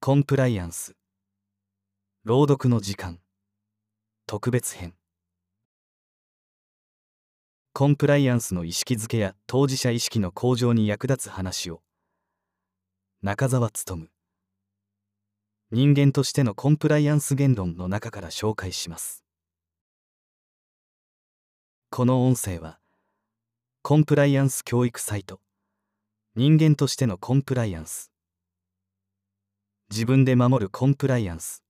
コンプライアンス。朗読の時間。特別編。コンプライアンスの意識づけや当事者意識の向上に役立つ話を。中澤勉。人間としてのコンプライアンス言論の中から紹介します。この音声はコンプライアンス教育サイト人間としてのコンプライアンス。自分で守るコンプライアンス。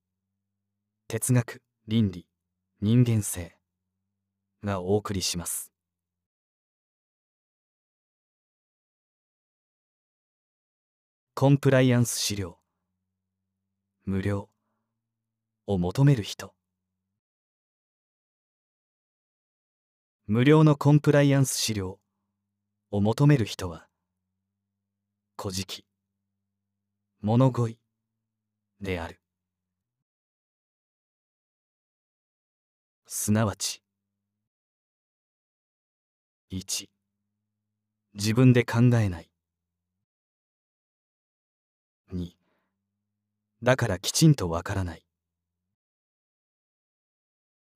哲学倫理人間性がお送りします。コンプライアンス資料無料を求める人。無料のコンプライアンス資料を求める人は「古事記」「物乞い」である。すなわち1自分で考えない。2だからきちんとわからない。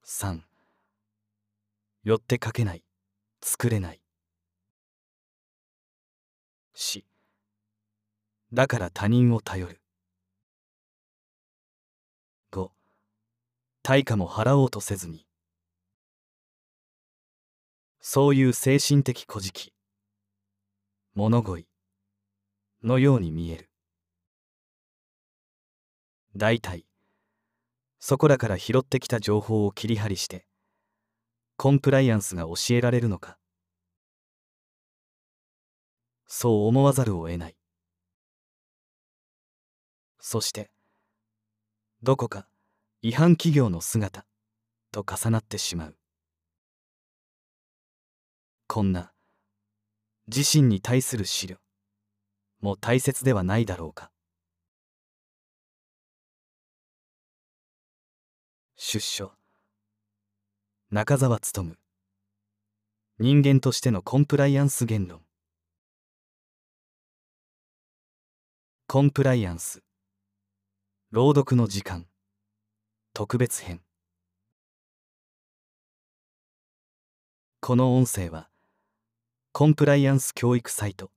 3よって書けない。作れない。4だから他人を頼る。5対価も払おうとせずに。そういう精神的古事記物乞い。のように見える。大体。そこらから拾ってきた情報を切り張りして。コンプライアンスが教えられるのか。そう思わざるを得ない。そしてどこか違反企業の姿と重なってしまう。こんな自身に対する資料も大切ではないだろうか。出所。中澤勉。人間としてのコンプライアンス言論。コンプライアンス。朗読の時間。特別編。この音声はコンプライアンス教育サイト。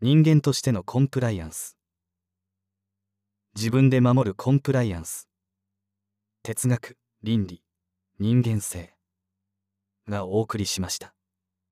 人間としてのコンプライアンス。自分で守るコンプライアンス。哲学倫理。人間性がお送りしました。